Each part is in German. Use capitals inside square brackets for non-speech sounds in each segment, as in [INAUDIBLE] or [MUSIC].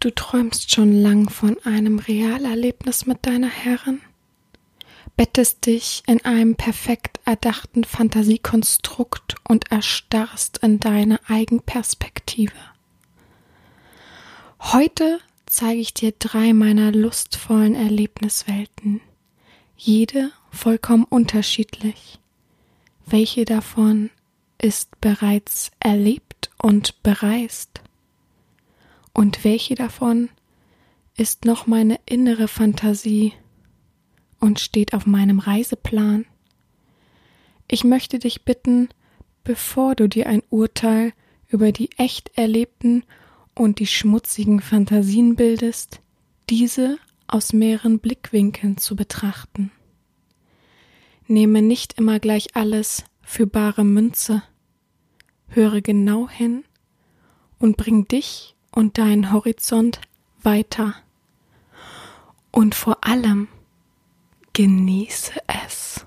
Du träumst schon lang von einem Realerlebnis mit deiner Herrin, bettest dich in einem perfekt erdachten Fantasiekonstrukt und erstarrst in deine Eigenperspektive. Heute zeige ich dir drei meiner lustvollen Erlebniswelten, jede vollkommen unterschiedlich. Welche davon ist bereits erlebt und bereist? Und welche davon ist noch meine innere Fantasie und steht auf meinem Reiseplan? Ich möchte dich bitten, bevor du dir ein Urteil über die echt erlebten und die schmutzigen Fantasien bildest, diese aus mehreren Blickwinkeln zu betrachten. Nehme nicht immer gleich alles für bare Münze, höre genau hin und bring dich und deinen Horizont weiter. Und vor allem genieße es.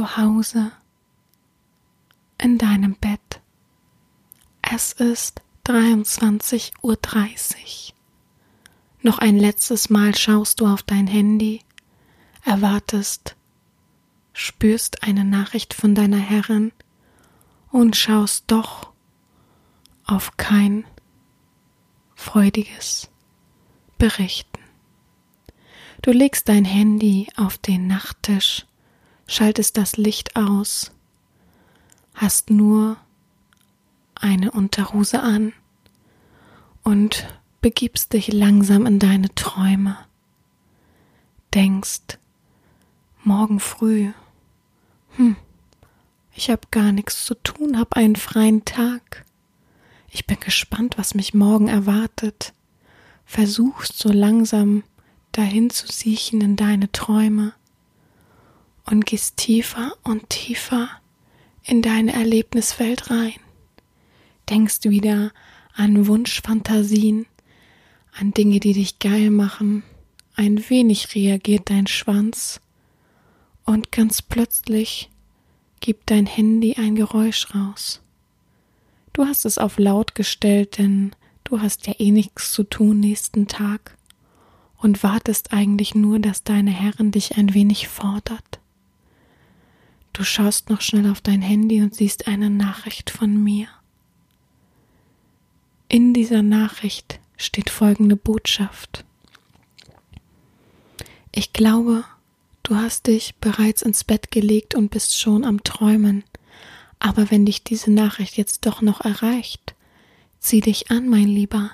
Zu Hause in deinem Bett. Es ist 23.30 Uhr. Noch ein letztes Mal schaust du auf dein Handy, erwartest, spürst eine Nachricht von deiner Herrin und schaust doch auf kein freudiges Berichten. Du legst dein Handy auf den Nachttisch schaltest das Licht aus, hast nur eine Unterhose an und begibst dich langsam in deine Träume. Denkst, morgen früh, hm, ich hab gar nichts zu tun, hab einen freien Tag. Ich bin gespannt, was mich morgen erwartet. Versuchst so langsam dahin zu siechen in deine Träume und gehst tiefer und tiefer in deine Erlebniswelt rein. Denkst wieder an Wunschfantasien, an Dinge, die dich geil machen. Ein wenig reagiert dein Schwanz und ganz plötzlich gibt dein Handy ein Geräusch raus. Du hast es auf laut gestellt, denn du hast ja eh nichts zu tun nächsten Tag und wartest eigentlich nur, dass deine Herrin dich ein wenig fordert. Du schaust noch schnell auf dein Handy und siehst eine Nachricht von mir. In dieser Nachricht steht folgende Botschaft. Ich glaube, du hast dich bereits ins Bett gelegt und bist schon am Träumen, aber wenn dich diese Nachricht jetzt doch noch erreicht, zieh dich an, mein Lieber.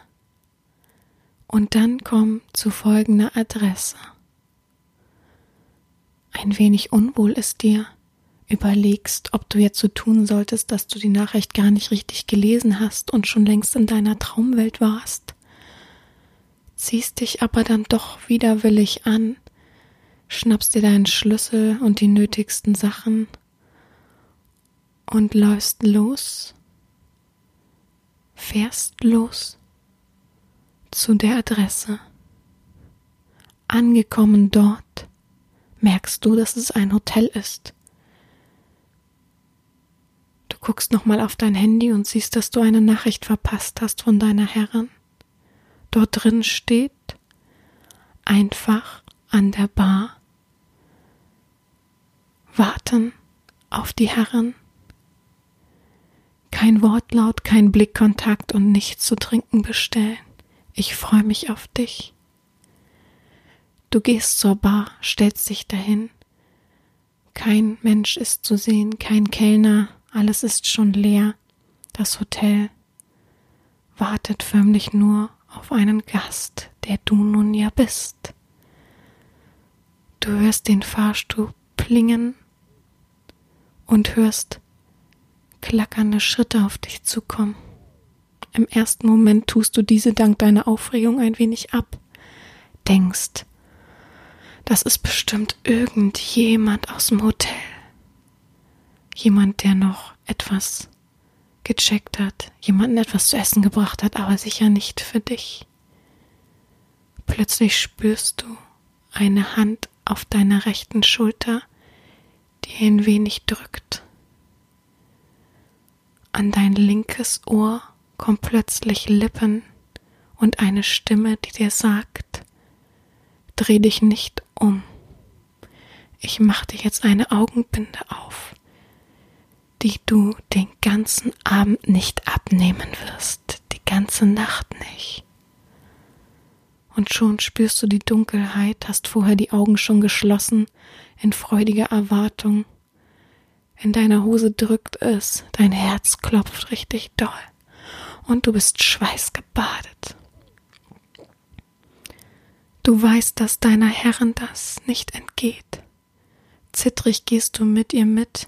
Und dann komm zu folgender Adresse. Ein wenig unwohl ist dir, überlegst, ob du jetzt so tun solltest, dass du die Nachricht gar nicht richtig gelesen hast und schon längst in deiner Traumwelt warst. Ziehst dich aber dann doch widerwillig an, schnappst dir deinen Schlüssel und die nötigsten Sachen und läufst los, fährst los zu der Adresse. Angekommen dort merkst du, dass es ein Hotel ist guckst nochmal auf dein Handy und siehst, dass du eine Nachricht verpasst hast von deiner Herrin. Dort drin steht einfach an der Bar warten auf die Herren. Kein Wortlaut, kein Blickkontakt und nichts zu trinken bestellen. Ich freue mich auf dich. Du gehst zur Bar, stellst dich dahin. Kein Mensch ist zu sehen, kein Kellner, alles ist schon leer. Das Hotel wartet förmlich nur auf einen Gast, der du nun ja bist. Du hörst den Fahrstuhl plingen und hörst klackernde Schritte auf dich zukommen. Im ersten Moment tust du diese dank deiner Aufregung ein wenig ab, denkst, das ist bestimmt irgendjemand aus dem Hotel. Jemand, der noch etwas gecheckt hat, jemanden etwas zu essen gebracht hat, aber sicher nicht für dich. Plötzlich spürst du eine Hand auf deiner rechten Schulter, die ein wenig drückt. An dein linkes Ohr kommt plötzlich Lippen und eine Stimme, die dir sagt, dreh dich nicht um. Ich mach dir jetzt eine Augenbinde auf, die du den ganzen Abend nicht abnehmen wirst, die ganze Nacht nicht. Und schon spürst du die Dunkelheit, hast vorher die Augen schon geschlossen, in freudiger Erwartung. In deiner Hose drückt es, dein Herz klopft richtig doll und du bist schweißgebadet. Du weißt, dass deiner Herrin das nicht entgeht. Zittrig gehst du mit ihr mit,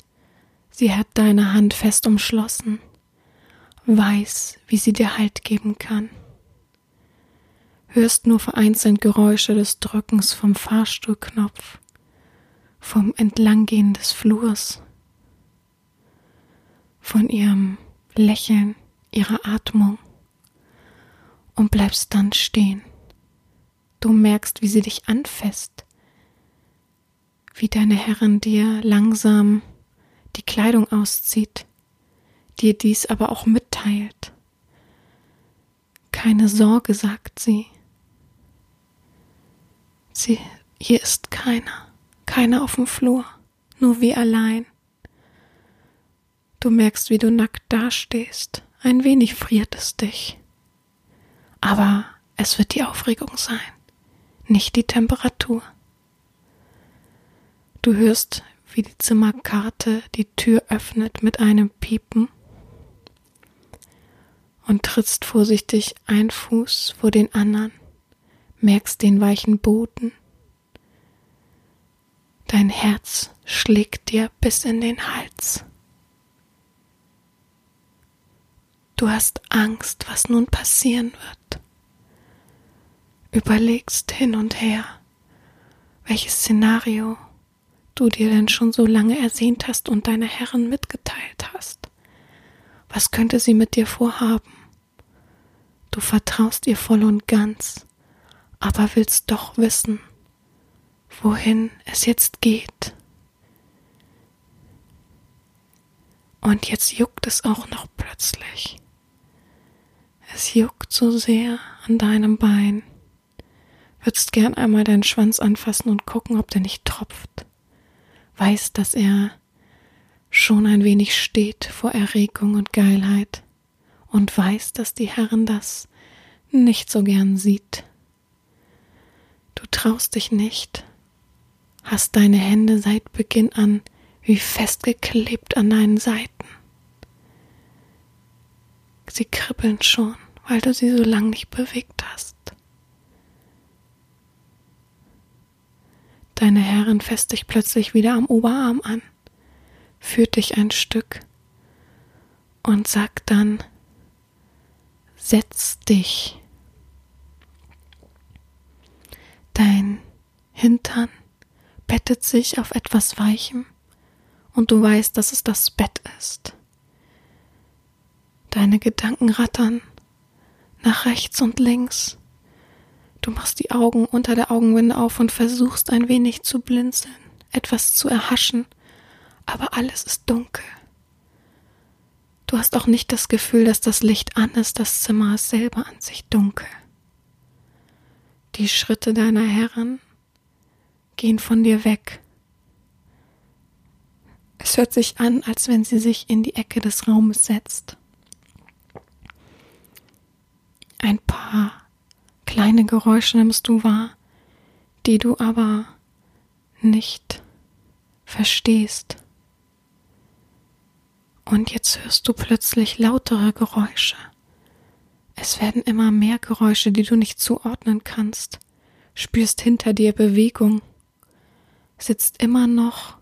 sie hat deine Hand fest umschlossen, weiß, wie sie dir Halt geben kann. Hörst nur vereinzelt Geräusche des Drückens vom Fahrstuhlknopf, vom Entlanggehen des Flurs, von ihrem Lächeln, ihrer Atmung und bleibst dann stehen. Du merkst, wie sie dich anfasst, wie deine Herrin dir langsam die Kleidung auszieht, dir dies aber auch mitteilt. Keine Sorge, sagt sie. Sie, hier ist keiner, keiner auf dem Flur, nur wir allein. Du merkst, wie du nackt dastehst, ein wenig friert es dich. Aber es wird die Aufregung sein nicht die Temperatur. Du hörst, wie die Zimmerkarte die Tür öffnet mit einem Piepen und trittst vorsichtig ein Fuß vor den anderen, merkst den weichen Boden. Dein Herz schlägt dir bis in den Hals. Du hast Angst, was nun passieren wird überlegst hin und her, welches Szenario du dir denn schon so lange ersehnt hast und deiner Herren mitgeteilt hast. Was könnte sie mit dir vorhaben? Du vertraust ihr voll und ganz, aber willst doch wissen, wohin es jetzt geht. Und jetzt juckt es auch noch plötzlich. Es juckt so sehr an deinem Bein würdest gern einmal deinen Schwanz anfassen und gucken, ob der nicht tropft. Weißt, dass er schon ein wenig steht vor Erregung und Geilheit und weißt, dass die Herren das nicht so gern sieht. Du traust dich nicht, hast deine Hände seit Beginn an wie festgeklebt an deinen Seiten. Sie kribbeln schon, weil du sie so lang nicht bewegt hast. Deine Herrin fässt dich plötzlich wieder am Oberarm an, führt dich ein Stück und sagt dann, setz dich. Dein Hintern bettet sich auf etwas Weichem und du weißt, dass es das Bett ist. Deine Gedanken rattern nach rechts und links Du machst die Augen unter der Augenwinde auf und versuchst ein wenig zu blinzeln, etwas zu erhaschen, aber alles ist dunkel. Du hast auch nicht das Gefühl, dass das Licht an ist, das Zimmer ist selber an sich dunkel. Die Schritte deiner Herren gehen von dir weg. Es hört sich an, als wenn sie sich in die Ecke des Raumes setzt. Ein paar Kleine Geräusche nimmst du wahr, die du aber nicht verstehst. Und jetzt hörst du plötzlich lautere Geräusche. Es werden immer mehr Geräusche, die du nicht zuordnen kannst. Spürst hinter dir Bewegung. Sitzt immer noch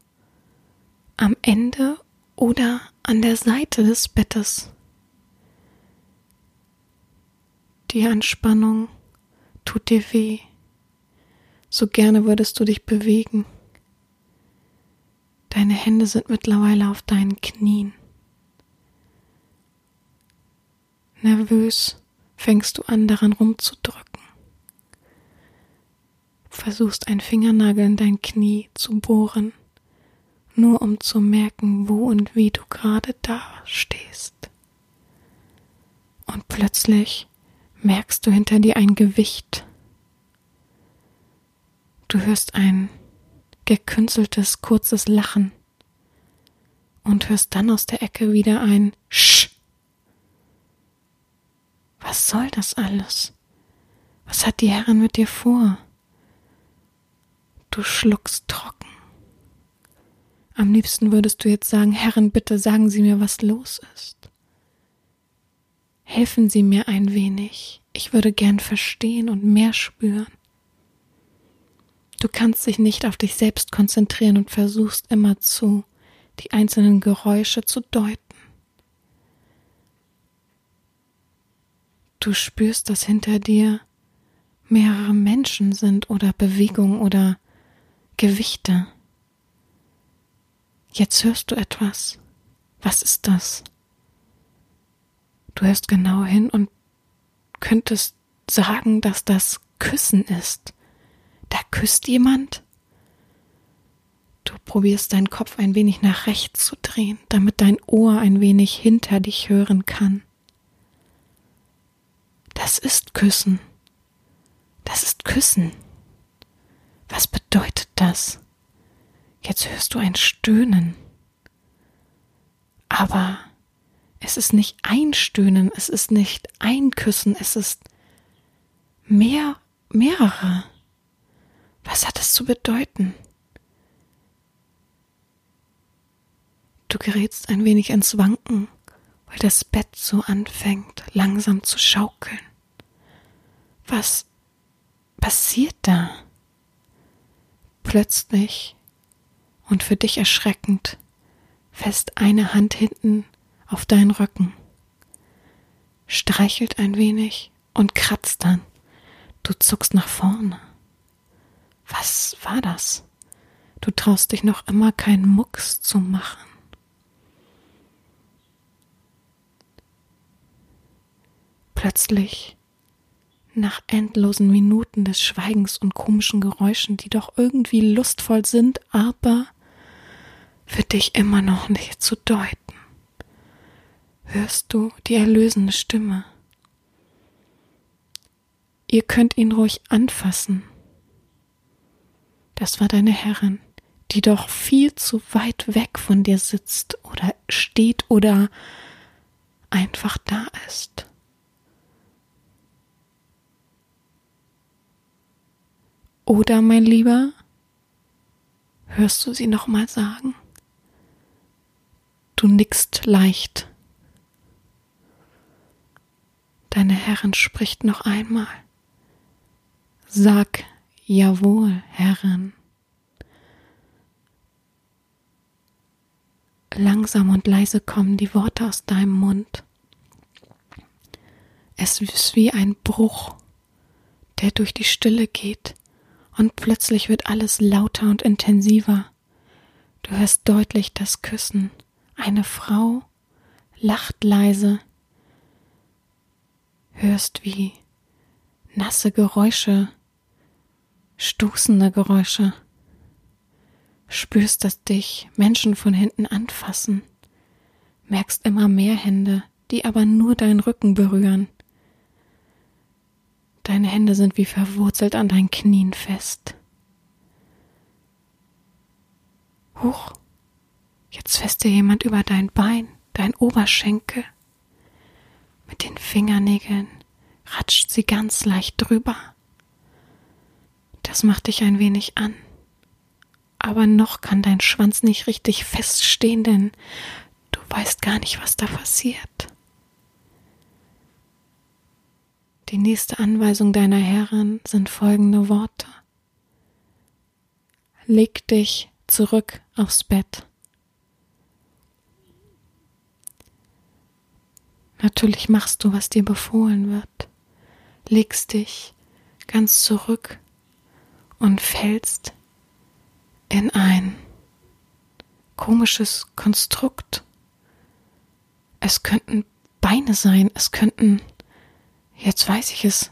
am Ende oder an der Seite des Bettes. Die Anspannung tut dir weh. So gerne würdest du dich bewegen. Deine Hände sind mittlerweile auf deinen Knien. Nervös fängst du an, daran rumzudrücken. Versuchst einen Fingernagel in dein Knie zu bohren, nur um zu merken, wo und wie du gerade da stehst. Und plötzlich merkst du hinter dir ein Gewicht. Du hörst ein gekünsteltes, kurzes Lachen und hörst dann aus der Ecke wieder ein Sch. Was soll das alles? Was hat die Herrin mit dir vor? Du schluckst trocken. Am liebsten würdest du jetzt sagen, Herrin, bitte sagen Sie mir, was los ist. Helfen Sie mir ein wenig. Ich würde gern verstehen und mehr spüren. Du kannst dich nicht auf dich selbst konzentrieren und versuchst immerzu, die einzelnen Geräusche zu deuten. Du spürst, dass hinter dir mehrere Menschen sind oder Bewegungen oder Gewichte. Jetzt hörst du etwas. Was ist das? Du hörst genau hin und könntest sagen, dass das Küssen ist. Da küsst jemand? Du probierst deinen Kopf ein wenig nach rechts zu drehen, damit dein Ohr ein wenig hinter dich hören kann. Das ist Küssen. Das ist Küssen. Was bedeutet das? Jetzt hörst du ein Stöhnen. Aber es ist nicht ein Stöhnen, es ist nicht ein Küssen, es ist mehr, mehrere. Was hat es zu bedeuten? Du gerätst ein wenig ins Wanken, weil das Bett so anfängt, langsam zu schaukeln. Was passiert da? Plötzlich und für dich erschreckend fest eine Hand hinten auf deinen Rücken, streichelt ein wenig und kratzt dann. Du zuckst nach vorne. Was war das? Du traust dich noch immer keinen Mucks zu machen. Plötzlich, nach endlosen Minuten des Schweigens und komischen Geräuschen, die doch irgendwie lustvoll sind, aber für dich immer noch nicht zu deuten, hörst du die erlösende Stimme. Ihr könnt ihn ruhig anfassen. Das war deine Herrin, die doch viel zu weit weg von dir sitzt oder steht oder einfach da ist. Oder, mein Lieber, hörst du sie noch mal sagen? Du nickst leicht. Deine Herrin spricht noch einmal. Sag jawohl, Herrin. Langsam und leise kommen die Worte aus deinem Mund. Es ist wie ein Bruch, der durch die Stille geht, und plötzlich wird alles lauter und intensiver. Du hörst deutlich das Küssen, eine Frau lacht leise, hörst wie nasse Geräusche, stoßende Geräusche, spürst, dass dich Menschen von hinten anfassen, merkst immer mehr Hände, die aber nur deinen Rücken berühren. Deine Hände sind wie verwurzelt an deinen Knien fest. Huch, Jetzt fässt dir jemand über dein Bein, dein Oberschenkel. Mit den Fingernägeln ratscht sie ganz leicht drüber. Das macht dich ein wenig an. Aber noch kann dein Schwanz nicht richtig feststehen, denn du weißt gar nicht, was da passiert. Die nächste Anweisung deiner Herrin sind folgende Worte. Leg dich zurück aufs Bett. Natürlich machst du, was dir befohlen wird, legst dich ganz zurück und fällst in ein komisches Konstrukt. Es könnten Beine sein, es könnten, jetzt weiß ich es,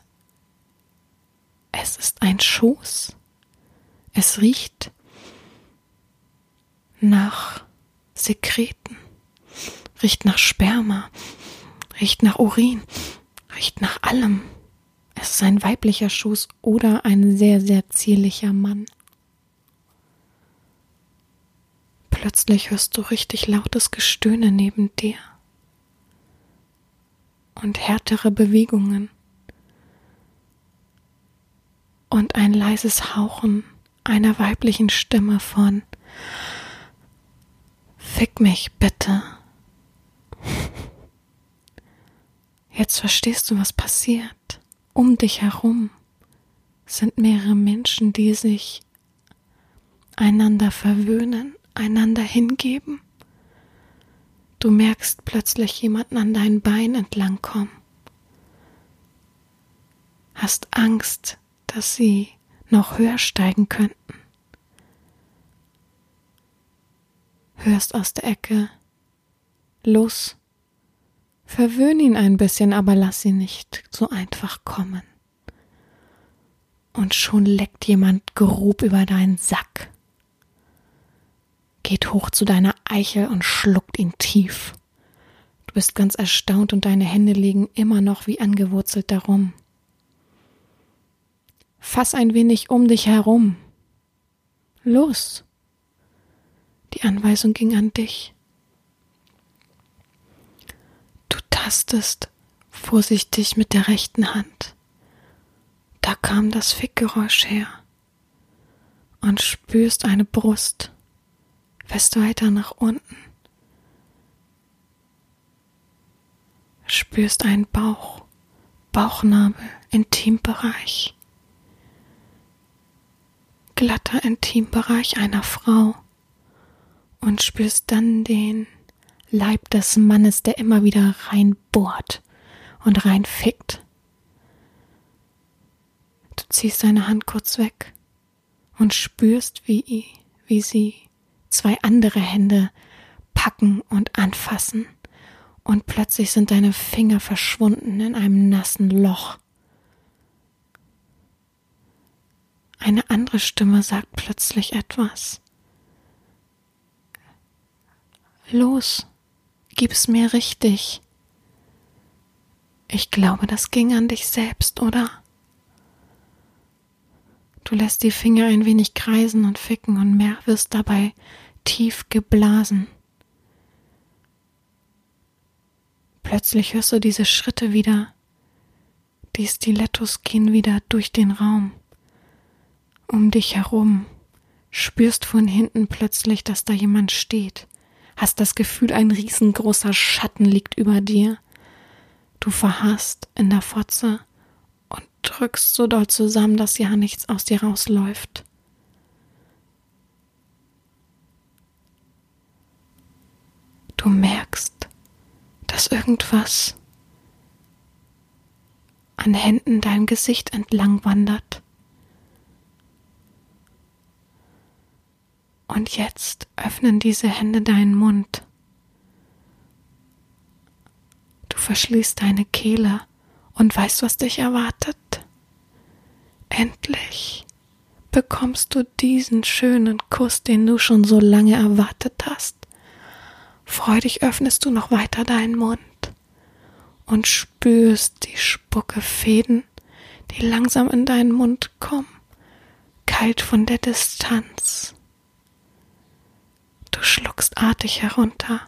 es ist ein Schoß. Es riecht nach Sekreten, riecht nach Sperma, riecht nach Urin, riecht nach allem. Es ist ein weiblicher Schoß oder ein sehr, sehr zierlicher Mann. Plötzlich hörst du richtig lautes Gestöhne neben dir und härtere Bewegungen und ein leises Hauchen einer weiblichen Stimme von Fick mich bitte. Jetzt verstehst du, was passiert. Um dich herum sind mehrere Menschen, die sich einander verwöhnen, einander hingeben. Du merkst plötzlich jemanden an dein Bein entlangkommen. Hast Angst, dass sie noch höher steigen könnten. Hörst aus der Ecke. Los. Verwöhn ihn ein bisschen, aber lass ihn nicht so einfach kommen. Und schon leckt jemand grob über deinen Sack. Geht hoch zu deiner Eichel und schluckt ihn tief. Du bist ganz erstaunt und deine Hände liegen immer noch wie angewurzelt darum. Fass ein wenig um dich herum. Los. Die Anweisung ging an dich. Du tastest vorsichtig mit der rechten Hand. Da kam das Fickgeräusch her. Und spürst eine Brust. Fährst weiter nach unten. Spürst einen Bauch, Bauchnabel, Intimbereich glatter Intimbereich einer Frau und spürst dann den Leib des Mannes, der immer wieder reinbohrt und reinfickt. Du ziehst deine Hand kurz weg und spürst, wie, wie sie zwei andere Hände packen und anfassen, und plötzlich sind deine Finger verschwunden in einem nassen Loch Eine andere Stimme sagt plötzlich etwas. Los, gib's mir richtig. Ich glaube, das ging an dich selbst, oder? Du lässt die Finger ein wenig kreisen und ficken und mehr wirst dabei tief geblasen. Plötzlich hörst du diese Schritte wieder. Die Stilettos gehen wieder durch den Raum um dich herum, spürst von hinten plötzlich, dass da jemand steht, hast das Gefühl, ein riesengroßer Schatten liegt über dir. Du verharrst in der Fotze und drückst so doll zusammen, dass ja nichts aus dir rausläuft. Du merkst, dass irgendwas an Händen dein Gesicht entlang wandert. Und jetzt öffnen diese Hände deinen Mund. Du verschließt deine Kehle und weißt, was dich erwartet. Endlich bekommst du diesen schönen Kuss, den du schon so lange erwartet hast. Freudig öffnest du noch weiter deinen Mund und spürst die Spuckefäden, die langsam in deinen Mund kommen, kalt von der Distanz. Du schluckst artig herunter,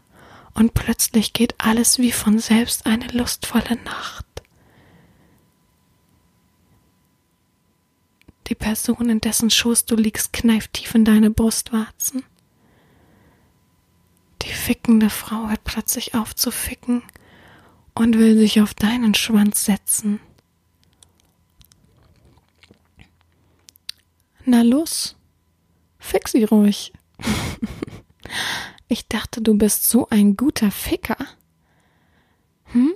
und plötzlich geht alles wie von selbst eine lustvolle Nacht. Die Person, in dessen Schoß du liegst, kneift tief in deine Brustwarzen. Die fickende Frau hört plötzlich auf zu ficken und will sich auf deinen Schwanz setzen. Na los, fick sie ruhig. [LAUGHS] Ich dachte, du bist so ein guter Ficker. Hm?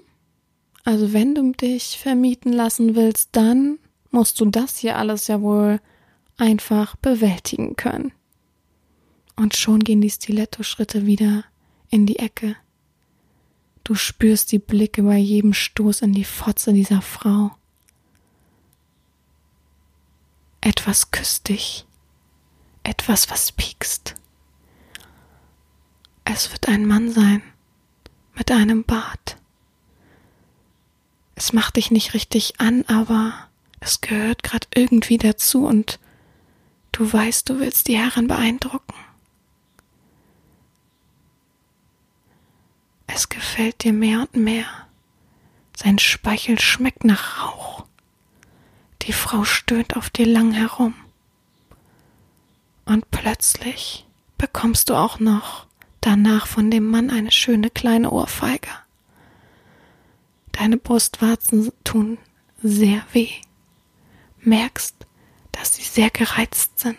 Also wenn du dich vermieten lassen willst, dann musst du das hier alles ja wohl einfach bewältigen können. Und schon gehen die Stiletto-Schritte wieder in die Ecke. Du spürst die Blicke bei jedem Stoß in die Fotze dieser Frau. Etwas küsst dich. Etwas, was piekst. Es wird ein Mann sein. Mit einem Bart. Es macht dich nicht richtig an, aber es gehört gerade irgendwie dazu und du weißt, du willst die Herren beeindrucken. Es gefällt dir mehr und mehr. Sein Speichel schmeckt nach Rauch. Die Frau stöhnt auf dir lang herum. Und plötzlich bekommst du auch noch danach von dem Mann eine schöne kleine Ohrfeige. Deine Brustwarzen tun sehr weh. Merkst, dass sie sehr gereizt sind.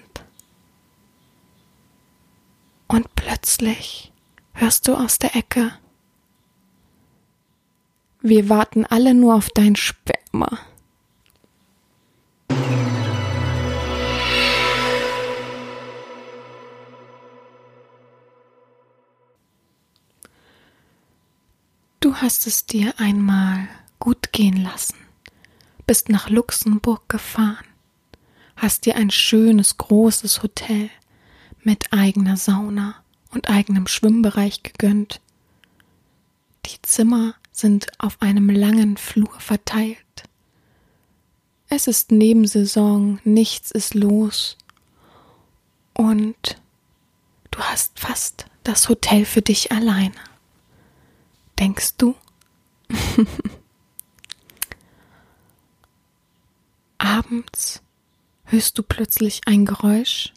Und plötzlich hörst du aus der Ecke wir warten alle nur auf dein Sperma. Du hast es dir einmal gut gehen lassen, bist nach Luxemburg gefahren, hast dir ein schönes großes Hotel mit eigener Sauna und eigenem Schwimmbereich gegönnt. Die Zimmer sind auf einem langen Flur verteilt. Es ist Nebensaison, nichts ist los. Und du hast fast das Hotel für dich alleine. Denkst du? [LAUGHS] Abends hörst du plötzlich ein Geräusch,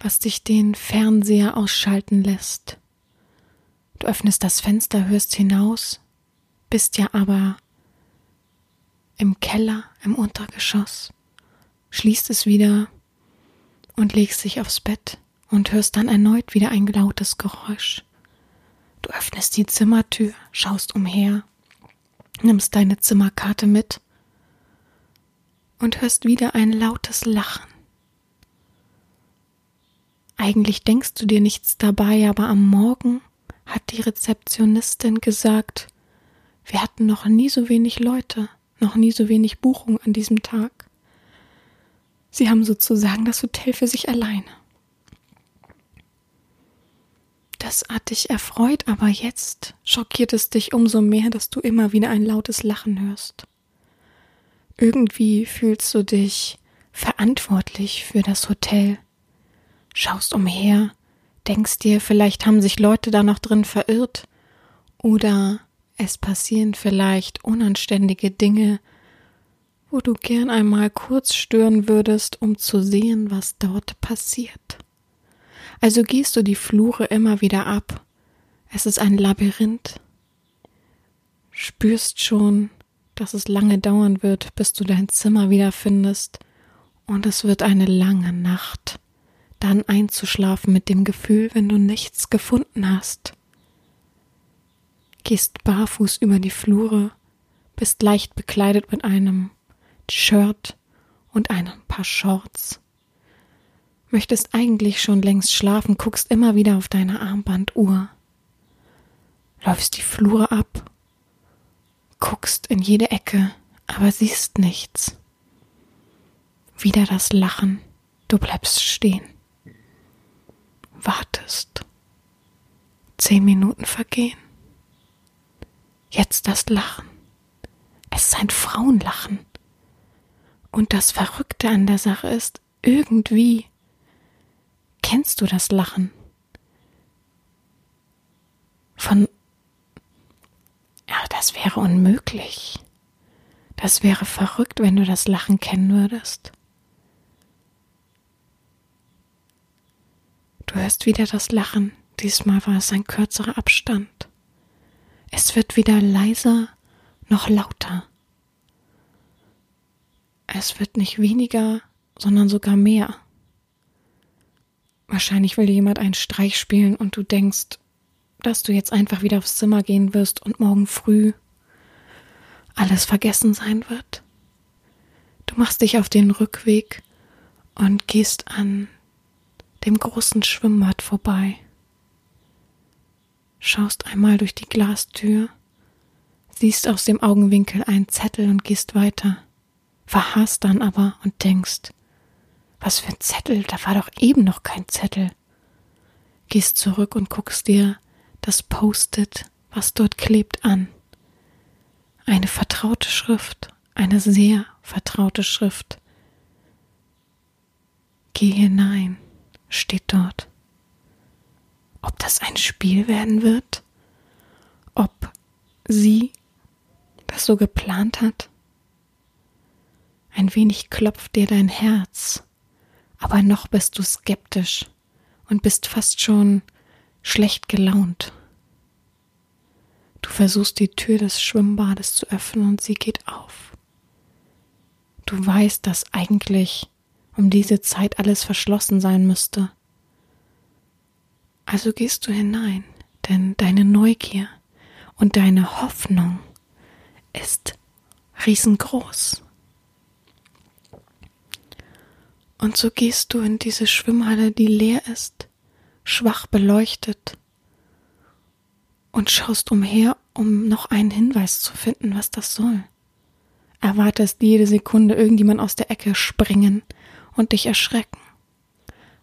was dich den Fernseher ausschalten lässt. Du öffnest das Fenster, hörst hinaus, bist ja aber im Keller, im Untergeschoss, schließt es wieder und legst dich aufs Bett und hörst dann erneut wieder ein lautes Geräusch. Du öffnest die Zimmertür, schaust umher, nimmst deine Zimmerkarte mit und hörst wieder ein lautes Lachen. Eigentlich denkst du dir nichts dabei, aber am Morgen hat die Rezeptionistin gesagt, wir hatten noch nie so wenig Leute, noch nie so wenig Buchungen an diesem Tag. Sie haben sozusagen das Hotel für sich alleine. Das hat dich erfreut, aber jetzt schockiert es dich umso mehr, dass du immer wieder ein lautes Lachen hörst. Irgendwie fühlst du dich verantwortlich für das Hotel, schaust umher, denkst dir, vielleicht haben sich Leute da noch drin verirrt oder es passieren vielleicht unanständige Dinge, wo du gern einmal kurz stören würdest, um zu sehen, was dort passiert. Also gehst du die Flure immer wieder ab. Es ist ein Labyrinth. Spürst schon, dass es lange dauern wird, bis du dein Zimmer wiederfindest, und es wird eine lange Nacht dann einzuschlafen mit dem Gefühl, wenn du nichts gefunden hast. Gehst barfuß über die Flure, bist leicht bekleidet mit einem Shirt und einem paar Shorts. Möchtest eigentlich schon längst schlafen, guckst immer wieder auf deine Armbanduhr. Läufst die Flure ab, guckst in jede Ecke, aber siehst nichts. Wieder das Lachen, du bleibst stehen wartest. Zehn Minuten vergehen. Jetzt das Lachen. Es ist ein Frauenlachen. Und das Verrückte an der Sache ist, irgendwie kennst du das Lachen. Von ja, das wäre unmöglich. Das wäre verrückt, wenn du das Lachen kennen würdest. Du hörst wieder das Lachen, diesmal war es ein kürzerer Abstand. Es wird wieder leiser, noch lauter. Es wird nicht weniger, sondern sogar mehr. Wahrscheinlich will dir jemand einen Streich spielen und du denkst, dass du jetzt einfach wieder aufs Zimmer gehen wirst und morgen früh alles vergessen sein wird. Du machst dich auf den Rückweg und gehst an dem großen Schwimmbad vorbei. Schaust einmal durch die Glastür, siehst aus dem Augenwinkel einen Zettel und gehst weiter, verharrst dann aber und denkst, was für ein Zettel, da war doch eben noch kein Zettel. Gehst zurück und guckst dir das Post-it, was dort klebt, an. Eine vertraute Schrift, eine sehr vertraute Schrift. Geh hinein, steht dort. Ob das ein Spiel werden wird? Ob sie das so geplant hat? Ein wenig klopft dir dein Herz, aber noch bist du skeptisch und bist fast schon schlecht gelaunt. Du versuchst die Tür des Schwimmbades zu öffnen und sie geht auf. Du weißt, dass eigentlich um diese Zeit alles verschlossen sein müsste. Also gehst du hinein, denn deine Neugier und deine Hoffnung ist riesengroß. Und so gehst du in diese Schwimmhalle, die leer ist, schwach beleuchtet, und schaust umher, um noch einen Hinweis zu finden, was das soll. Erwartest jede Sekunde irgendjemand aus der Ecke springen und dich erschrecken.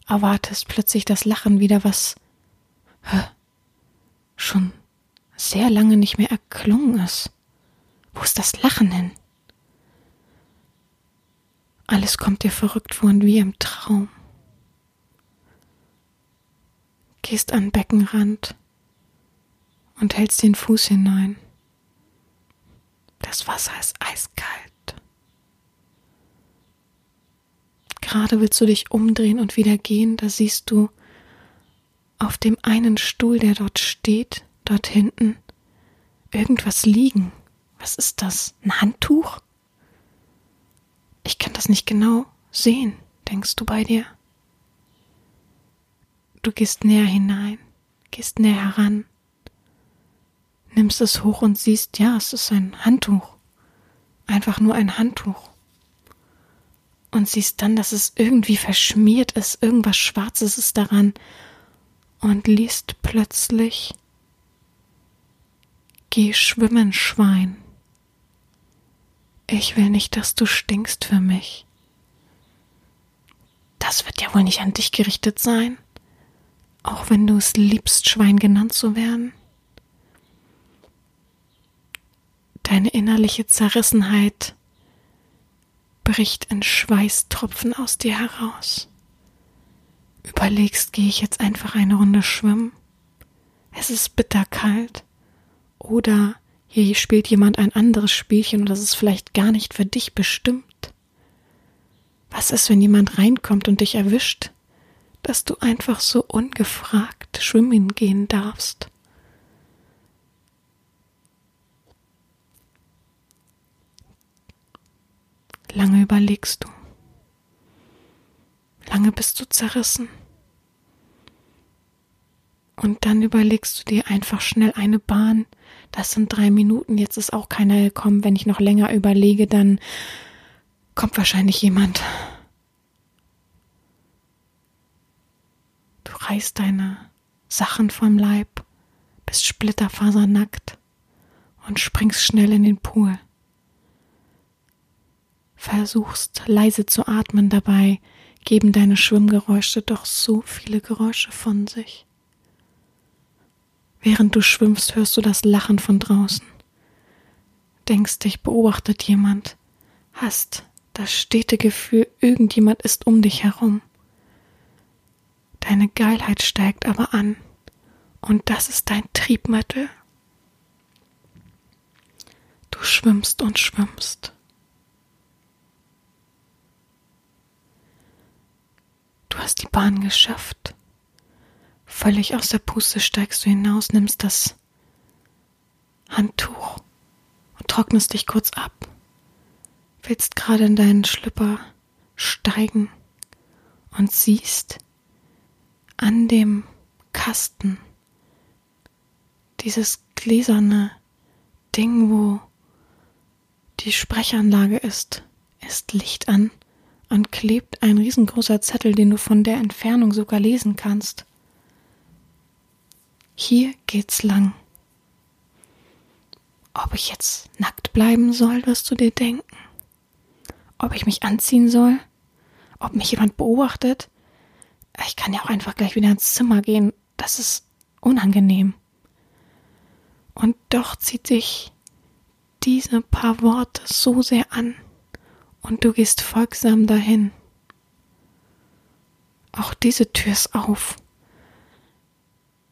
Erwartest plötzlich das Lachen wieder, was hä, schon sehr lange nicht mehr erklungen ist. Wo ist das Lachen hin? Alles kommt dir verrückt vor und wie im Traum. Gehst an Beckenrand und hältst den Fuß hinein. Das Wasser ist eiskalt. Gerade willst du dich umdrehen und wieder gehen, da siehst du auf dem einen Stuhl, der dort steht, dort hinten, irgendwas liegen. Was ist das? Ein Handtuch? Ich kann das nicht genau sehen, denkst du bei dir? Du gehst näher hinein, gehst näher heran, nimmst es hoch und siehst, ja, es ist ein Handtuch. Einfach nur ein Handtuch. Und siehst dann, dass es irgendwie verschmiert ist, irgendwas Schwarzes ist daran. Und liest plötzlich, Geh schwimmen, Schwein. Ich will nicht, dass du stinkst für mich. Das wird ja wohl nicht an dich gerichtet sein, auch wenn du es liebst, Schwein genannt zu werden. Deine innerliche Zerrissenheit bricht in Schweißtropfen aus dir heraus. Überlegst, gehe ich jetzt einfach eine Runde schwimmen? Es ist bitterkalt. Oder hier spielt jemand ein anderes Spielchen und das ist vielleicht gar nicht für dich bestimmt. Was ist, wenn jemand reinkommt und dich erwischt, dass du einfach so ungefragt schwimmen gehen darfst? Lange überlegst du. Lange bist du zerrissen. Und dann überlegst du dir einfach schnell eine Bahn. Das sind drei Minuten. Jetzt ist auch keiner gekommen. Wenn ich noch länger überlege, dann kommt wahrscheinlich jemand. Du reißt deine Sachen vom Leib, bist splitterfasernackt und springst schnell in den Pool versuchst leise zu atmen, dabei geben deine Schwimmgeräusche doch so viele Geräusche von sich. Während du schwimmst, hörst du das Lachen von draußen. Denkst dich beobachtet jemand, hast das stete Gefühl, irgendjemand ist um dich herum. Deine Geilheit steigt aber an, und das ist dein Triebmittel. Du schwimmst und schwimmst. Du hast die Bahn geschafft. Völlig aus der Puste steigst du hinaus, nimmst das Handtuch und trocknest dich kurz ab. Willst gerade in deinen Schlüpper steigen und siehst an dem Kasten dieses gläserne Ding, wo die Sprechanlage ist, ist Licht an und klebt ein riesengroßer Zettel, den du von der Entfernung sogar lesen kannst. Hier geht's lang. Ob ich jetzt nackt bleiben soll, wirst du dir denken. Ob ich mich anziehen soll? Ob mich jemand beobachtet? Ich kann ja auch einfach gleich wieder ins Zimmer gehen. Das ist unangenehm. Und doch zieht dich diese paar Worte so sehr an und du gehst folgsam dahin. Auch diese Tür ist auf.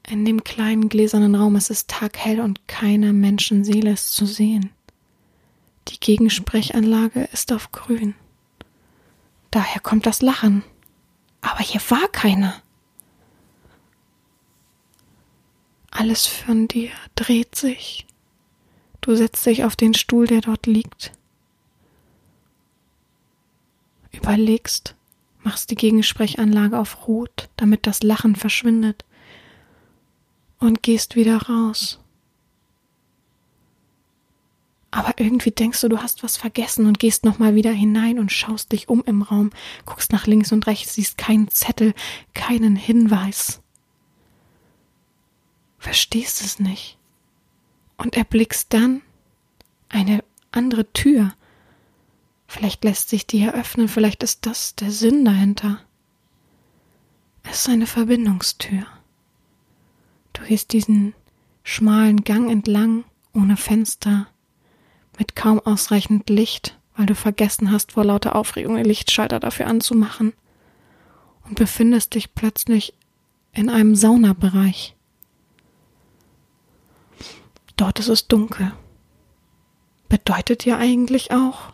In dem kleinen gläsernen Raum ist es taghell und keine Menschenseele ist zu sehen. Die Gegensprechanlage ist auf grün. Daher kommt das Lachen. Aber hier war keiner. Alles von dir dreht sich. Du setzt dich auf den Stuhl, der dort liegt. Überlegst, machst die Gegensprechanlage auf Rot, damit das Lachen verschwindet, und gehst wieder raus. Aber irgendwie denkst du, du hast was vergessen und gehst nochmal wieder hinein und schaust dich um im Raum, guckst nach links und rechts, siehst keinen Zettel, keinen Hinweis. Verstehst es nicht. Und erblickst dann eine andere Tür. Vielleicht lässt sich die eröffnen, vielleicht ist das der Sinn dahinter. Es ist eine Verbindungstür. Du gehst diesen schmalen Gang entlang, ohne Fenster, mit kaum ausreichend Licht, weil du vergessen hast, vor lauter Aufregung den Lichtschalter dafür anzumachen, und befindest dich plötzlich in einem Saunabereich. Dort ist es dunkel. Bedeutet ja eigentlich auch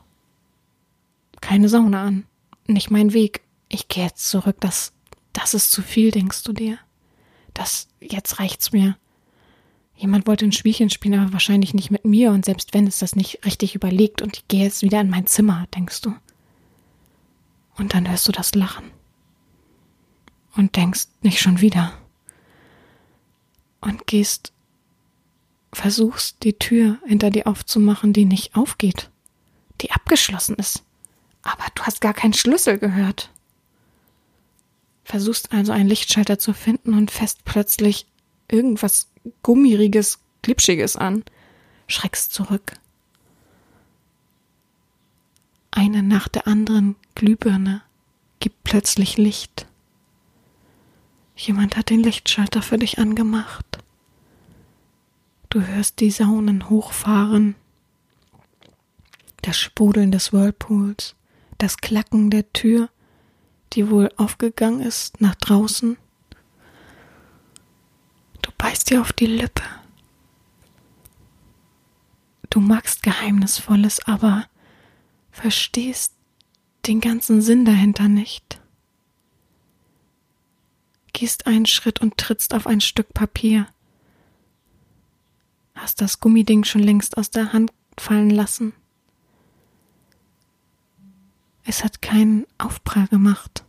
keine Sauna an. Nicht mein Weg. Ich gehe jetzt zurück. Das, das ist zu viel, denkst du dir? Das, jetzt reicht's mir. Jemand wollte ein Spielchen spielen, aber wahrscheinlich nicht mit mir und selbst wenn, ist das nicht richtig überlegt und ich gehe jetzt wieder in mein Zimmer, denkst du. Und dann hörst du das Lachen. Und denkst nicht schon wieder. Und gehst, versuchst die Tür hinter dir aufzumachen, die nicht aufgeht, die abgeschlossen ist. Aber du hast gar keinen Schlüssel gehört. Versuchst also einen Lichtschalter zu finden und fest plötzlich irgendwas Gummiriges, Glitschiges an, schreckst zurück. Eine nach der anderen Glühbirne gibt plötzlich Licht. Jemand hat den Lichtschalter für dich angemacht. Du hörst die Saunen hochfahren, das Sprudeln des Whirlpools, das Klacken der Tür, die wohl aufgegangen ist nach draußen beißt dir auf die Lippe. Du magst Geheimnisvolles, aber verstehst den ganzen Sinn dahinter nicht. Gehst einen Schritt und trittst auf ein Stück Papier. Hast das Gummiding schon längst aus der Hand fallen lassen. Es hat keinen Aufprall gemacht.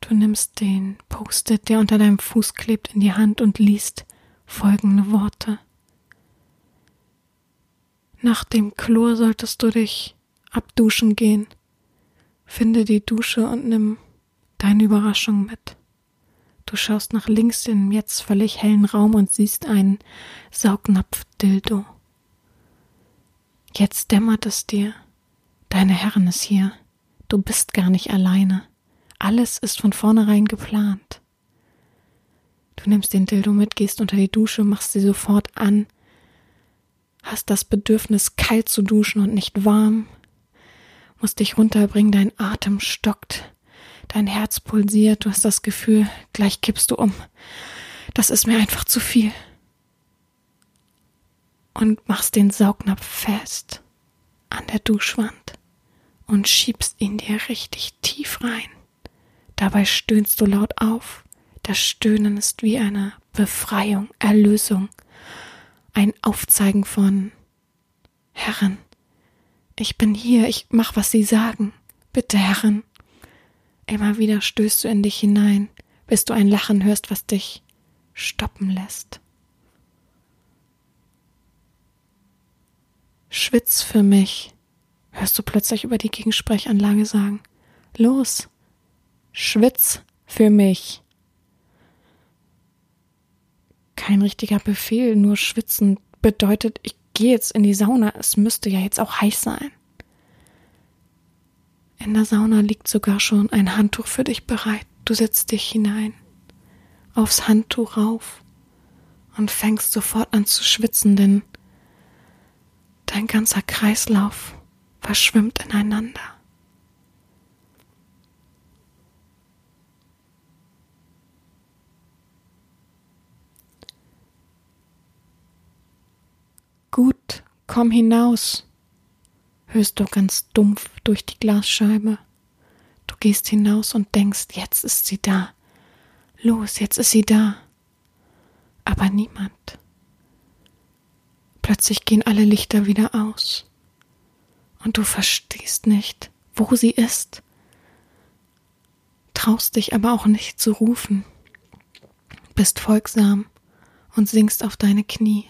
Du nimmst den Post-it, der unter deinem Fuß klebt, in die Hand und liest folgende Worte. Nach dem Chlor solltest du dich abduschen gehen. Finde die Dusche und nimm deine Überraschung mit. Du schaust nach links in den jetzt völlig hellen Raum und siehst einen Saugnapf-Dildo. Jetzt dämmert es dir. Deine Herren ist hier. Du bist gar nicht alleine. Alles ist von vornherein geplant. Du nimmst den Dildo mit, gehst unter die Dusche, machst sie sofort an, hast das Bedürfnis, kalt zu duschen und nicht warm, musst dich runterbringen, dein Atem stockt, dein Herz pulsiert, du hast das Gefühl, gleich kippst du um. Das ist mir einfach zu viel. Und machst den Saugnapf fest an der Duschwand und schiebst ihn dir richtig tief rein. Dabei stöhnst du laut auf. Das Stöhnen ist wie eine Befreiung, Erlösung, ein Aufzeigen von Herren, ich bin hier, ich mach, was Sie sagen. Bitte, Herren. Immer wieder stößt du in dich hinein, bis du ein Lachen hörst, was dich stoppen lässt. Schwitz für mich, hörst du plötzlich über die Gegensprechanlage sagen, los, schwitz für mich. Kein richtiger Befehl, nur schwitzen bedeutet, ich gehe jetzt in die Sauna, es müsste ja jetzt auch heiß sein. In der Sauna liegt sogar schon ein Handtuch für dich bereit. Du setzt dich hinein, aufs Handtuch rauf und fängst sofort an zu schwitzen, denn dein ganzer Kreislauf verschwimmt ineinander. Gut, komm hinaus, hörst du ganz dumpf durch die Glasscheibe. Du gehst hinaus und denkst, jetzt ist sie da. Los, jetzt ist sie da. Aber niemand. Plötzlich gehen alle Lichter wieder aus. Und du verstehst nicht, wo sie ist. Traust dich aber auch nicht zu rufen. Bist folgsam und sinkst auf deine Knie.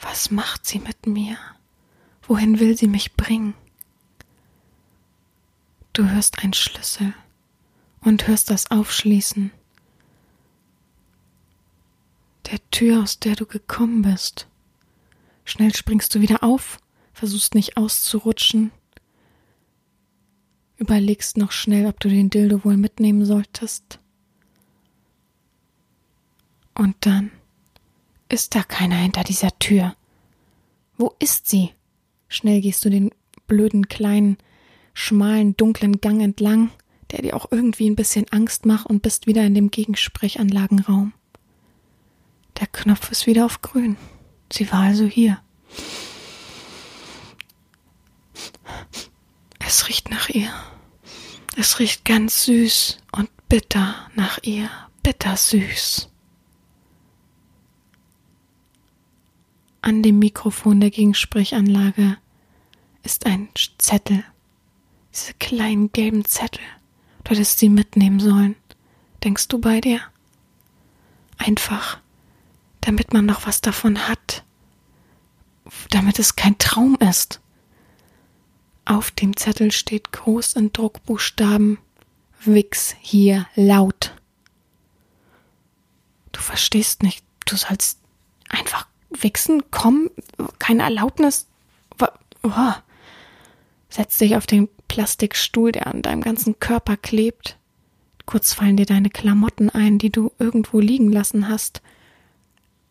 Was macht sie mit mir? Wohin will sie mich bringen? Du hörst einen Schlüssel und hörst das Aufschließen der Tür, aus der du gekommen bist. Schnell springst du wieder auf, versuchst nicht auszurutschen, überlegst noch schnell, ob du den Dildo wohl mitnehmen solltest. Und dann ist da keiner hinter dieser Tür. Wo ist sie? Schnell gehst du den blöden, kleinen, schmalen, dunklen Gang entlang, der dir auch irgendwie ein bisschen Angst macht und bist wieder in dem Gegensprechanlagenraum. Der Knopf ist wieder auf grün. Sie war also hier. Es riecht nach ihr. Es riecht ganz süß und bitter nach ihr, bittersüß. An dem Mikrofon der Gegensprechanlage ist ein Zettel. Diese kleinen gelben Zettel. Du hättest sie mitnehmen sollen. Denkst du bei dir? Einfach, damit man noch was davon hat. Damit es kein Traum ist. Auf dem Zettel steht groß in Druckbuchstaben Wix hier laut. Du verstehst nicht, du sollst einfach wichsen, komm, keine Erlaubnis. Oh. Setz dich auf den Plastikstuhl, der an deinem ganzen Körper klebt. Kurz fallen dir deine Klamotten ein, die du irgendwo liegen lassen hast.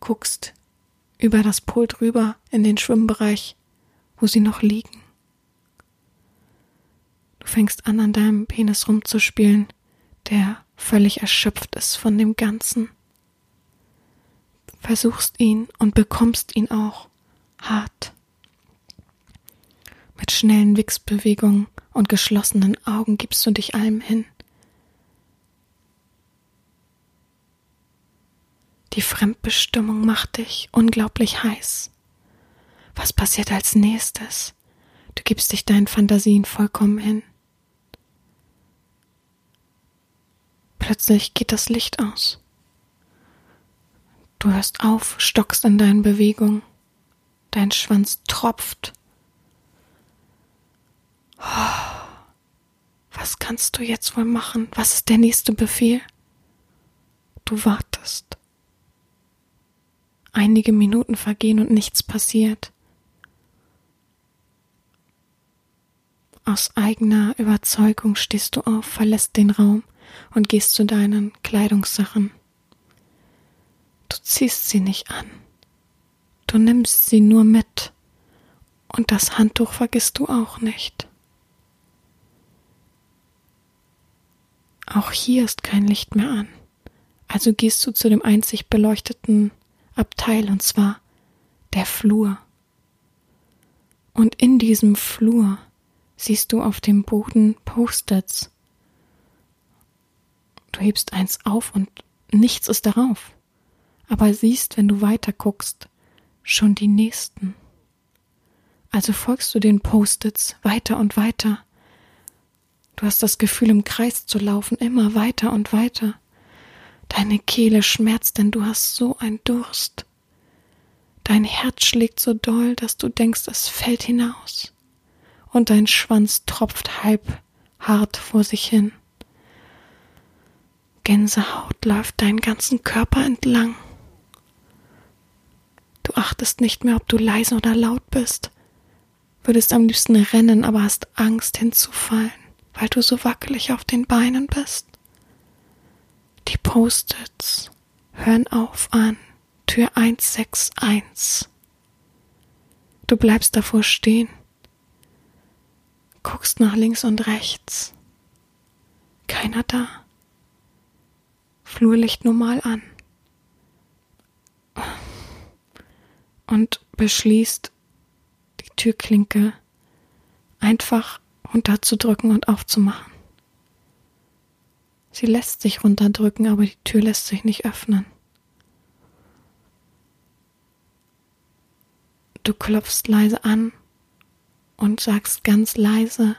Guckst über das Pult rüber in den Schwimmbereich, wo sie noch liegen. Du fängst an, an deinem Penis rumzuspielen, der völlig erschöpft ist von dem Ganzen versuchst ihn und bekommst ihn auch hart. Mit schnellen Wichsbewegungen und geschlossenen Augen gibst du dich allem hin. Die Fremdbestimmung macht dich unglaublich heiß. Was passiert als nächstes? Du gibst dich deinen Fantasien vollkommen hin. Plötzlich geht das Licht aus. Du hörst auf, stockst in deinen Bewegungen. Dein Schwanz tropft. Was kannst du jetzt wohl machen? Was ist der nächste Befehl? Du wartest. Einige Minuten vergehen und nichts passiert. Aus eigener Überzeugung stehst du auf, verlässt den Raum und gehst zu deinen Kleidungssachen. Du ziehst sie nicht an. Du nimmst sie nur mit. Und das Handtuch vergisst du auch nicht. Auch hier ist kein Licht mehr an. Also gehst du zu dem einzig beleuchteten Abteil, und zwar der Flur. Und in diesem Flur siehst du auf dem Boden Post-its. Du hebst eins auf und nichts ist darauf aber siehst, wenn du weiter guckst, schon die nächsten. Also folgst du den Post-its weiter und weiter. Du hast das Gefühl, im Kreis zu laufen, immer weiter und weiter. Deine Kehle schmerzt, denn du hast so einen Durst. Dein Herz schlägt so doll, dass du denkst, es fällt hinaus. Und dein Schwanz tropft halb hart vor sich hin. Gänsehaut läuft deinen ganzen Körper entlang. Du achtest nicht mehr, ob du leise oder laut bist. Würdest am liebsten rennen, aber hast Angst hinzufallen, weil du so wackelig auf den Beinen bist. Die Post-its hören auf an Tür 161. Du bleibst davor stehen, guckst nach links und rechts. Keiner da. Flurlicht normal an. Und beschließt, die Türklinke einfach runterzudrücken und aufzumachen. Sie lässt sich runterdrücken, aber die Tür lässt sich nicht öffnen. Du klopfst leise an und sagst ganz leise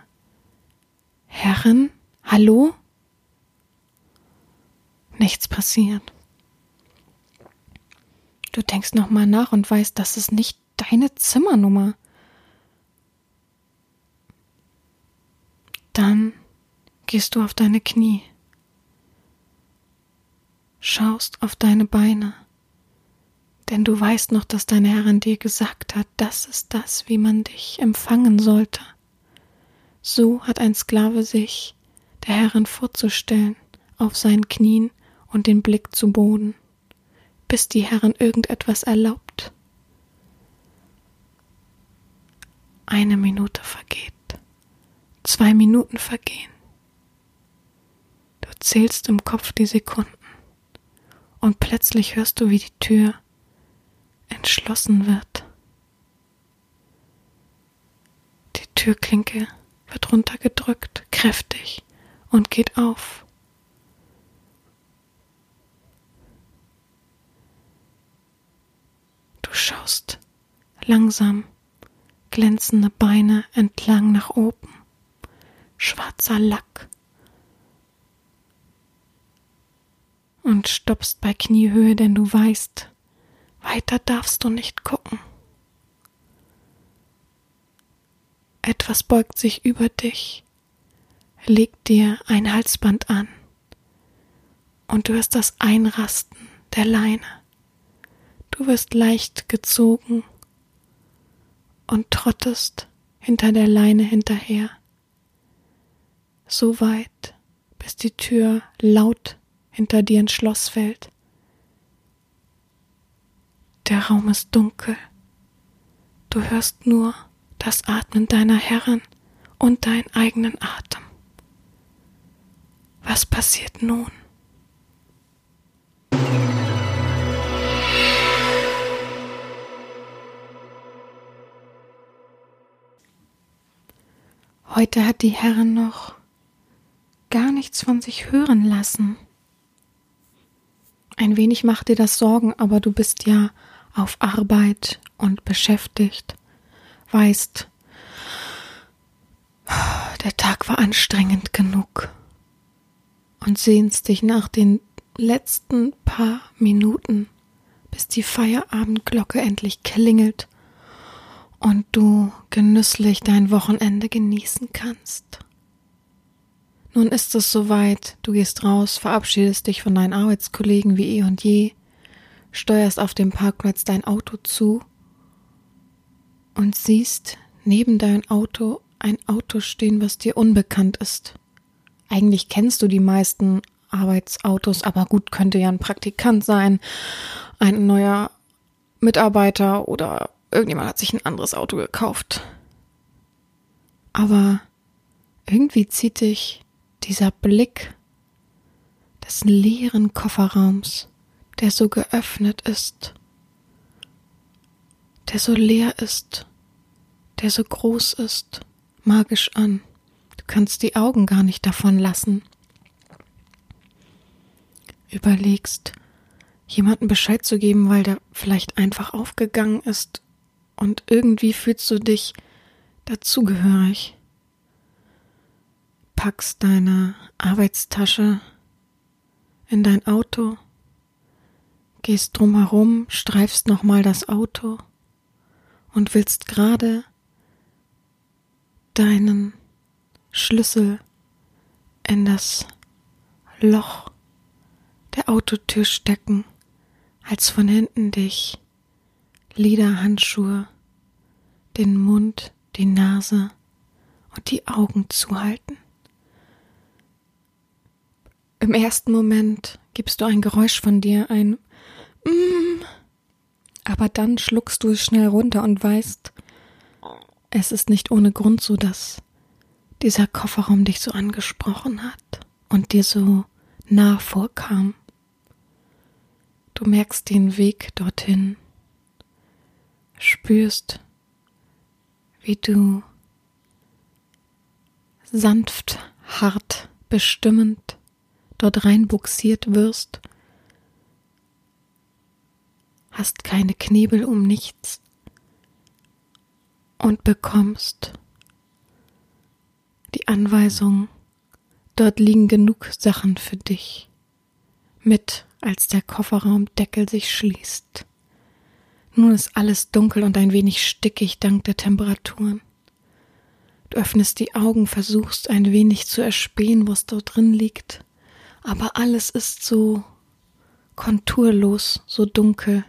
Herrin, hallo? Nichts passiert. Du denkst nochmal nach und weißt, das ist nicht deine Zimmernummer. Dann gehst du auf deine Knie, schaust auf deine Beine, denn du weißt noch, dass deine Herrin dir gesagt hat, das ist das, wie man dich empfangen sollte. So hat ein Sklave sich der Herrin vorzustellen, auf seinen Knien und den Blick zu Boden, bis die Herrin irgendetwas erlaubt. Eine Minute vergeht, zwei Minuten vergehen. Du zählst im Kopf die Sekunden und plötzlich hörst du, wie die Tür entschlossen wird. Die Türklinke wird runtergedrückt, kräftig und geht auf. Du schaust langsam glänzende Beine entlang nach oben, schwarzer Lack und stoppst bei Kniehöhe, denn du weißt, weiter darfst du nicht gucken. Etwas beugt sich über dich, legt dir ein Halsband an und du hörst das Einrasten der Leine. Du wirst leicht gezogen und trottest hinter der Leine hinterher, so weit, bis die Tür laut hinter dir ins Schloss fällt. Der Raum ist dunkel. Du hörst nur das Atmen deiner Herrin und deinen eigenen Atem. Was passiert nun? Heute hat die Herrin noch gar nichts von sich hören lassen. Ein wenig macht dir das Sorgen, aber du bist ja auf Arbeit und beschäftigt, weißt, der Tag war anstrengend genug und sehnst dich nach den letzten paar Minuten, bis die Feierabendglocke endlich klingelt und du genüsslich dein Wochenende genießen kannst. Nun ist es soweit, du gehst raus, verabschiedest dich von deinen Arbeitskollegen wie eh und je, steuerst auf dem Parkplatz dein Auto zu und siehst neben dein Auto ein Auto stehen, was dir unbekannt ist. Eigentlich kennst du die meisten Arbeitsautos, aber gut, könnte ja ein Praktikant sein, ein neuer Mitarbeiter oder irgendjemand hat sich ein anderes Auto gekauft. Aber irgendwie zieht dich dieser Blick des leeren Kofferraums der so geöffnet ist, der so leer ist, der so groß ist, magisch an. Du kannst die Augen gar nicht davon lassen. Überlegst, jemanden Bescheid zu geben, weil der vielleicht einfach aufgegangen ist und irgendwie fühlst du dich dazugehörig. Packst deine Arbeitstasche in dein Auto gehst drumherum, streifst nochmal das Auto und willst gerade deinen Schlüssel in das Loch der Autotür stecken, als von hinten dich Lederhandschuhe den Mund, die Nase und die Augen zuhalten. Im ersten Moment gibst du ein Geräusch von dir, ein mm, aber dann schluckst du es schnell runter und weißt, es ist nicht ohne Grund so, dass dieser Kofferraum dich so angesprochen hat und dir so nah vorkam. Du merkst den Weg dorthin, spürst, wie du sanft, hart, bestimmend dort reinbuxiert wirst, hast keine Knebel um nichts und bekommst die Anweisung, dort liegen genug Sachen für dich mit, als der Kofferraumdeckel sich schließt. Nun ist alles dunkel und ein wenig stickig dank der Temperaturen. Du öffnest die Augen, versuchst ein wenig zu erspähen, was dort drin liegt, aber alles ist so konturlos, so dunkel.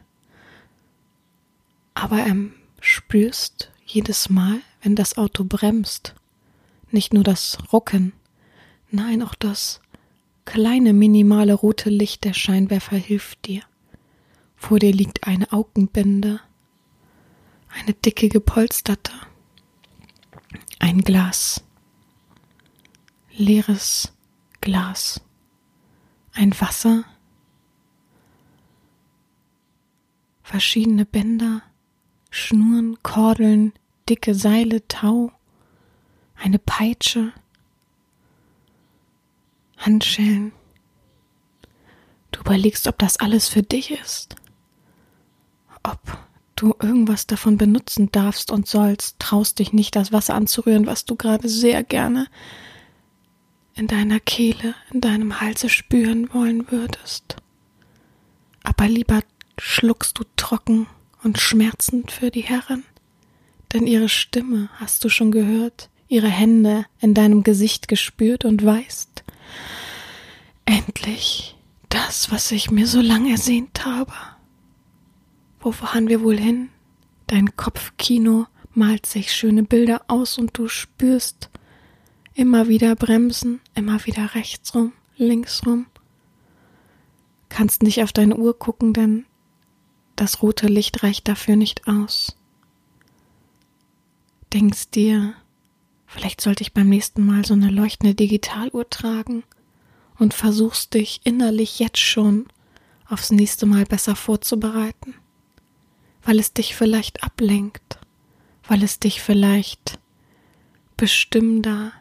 Aber ähm, spürst jedes Mal, wenn das Auto bremst, nicht nur das Rucken, nein, auch das kleine minimale rote Licht der Scheinwerfer hilft dir. Vor dir liegt eine Augenbinde, eine dicke gepolsterte, ein Glas, leeres Glas, ein Wasser, verschiedene Bänder, Schnuren, Kordeln, dicke Seile, Tau, eine Peitsche, Handschellen. Du überlegst, ob das alles für dich ist. Ob du irgendwas davon benutzen darfst und sollst, traust dich nicht, das Wasser anzurühren, was du gerade sehr gerne in deiner Kehle, in deinem Halse spüren wollen würdest. Aber lieber schluckst du trocken und schmerzend für die Herren, denn ihre Stimme hast du schon gehört, ihre Hände in deinem Gesicht gespürt und weißt, endlich das, was ich mir so lange ersehnt habe. Wo fahren wir wohl hin? Dein Kopfkino malt sich schöne Bilder aus und du spürst immer wieder bremsen, immer wieder rechts rum, links rum. Kannst nicht auf deine Uhr gucken, denn das rote Licht reicht dafür nicht aus. Denkst dir, vielleicht sollte ich beim nächsten Mal so eine leuchtende Digitaluhr tragen und versuchst dich innerlich jetzt schon aufs nächste Mal besser vorzubereiten weil es dich vielleicht ablenkt, weil es dich vielleicht bestimmter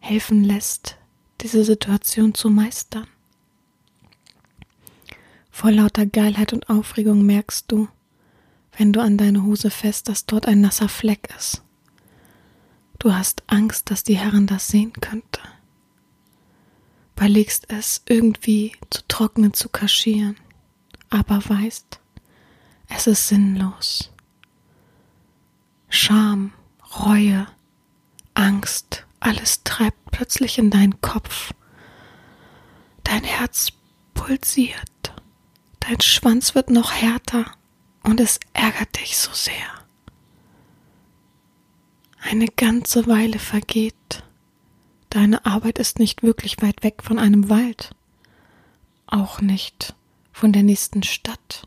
helfen lässt, diese Situation zu meistern. Vor lauter Geilheit und Aufregung merkst du, wenn du an deine Hose fest, dass dort ein nasser Fleck ist. Du hast Angst, dass die Herren das sehen könnte. Überlegst es irgendwie zu trocknen, zu kaschieren, aber weißt, es ist sinnlos. Scham, Reue, Angst, alles treibt plötzlich in deinen Kopf. Dein Herz pulsiert, dein Schwanz wird noch härter und es ärgert dich so sehr. Eine ganze Weile vergeht. Deine Arbeit ist nicht wirklich weit weg von einem Wald, auch nicht von der nächsten Stadt.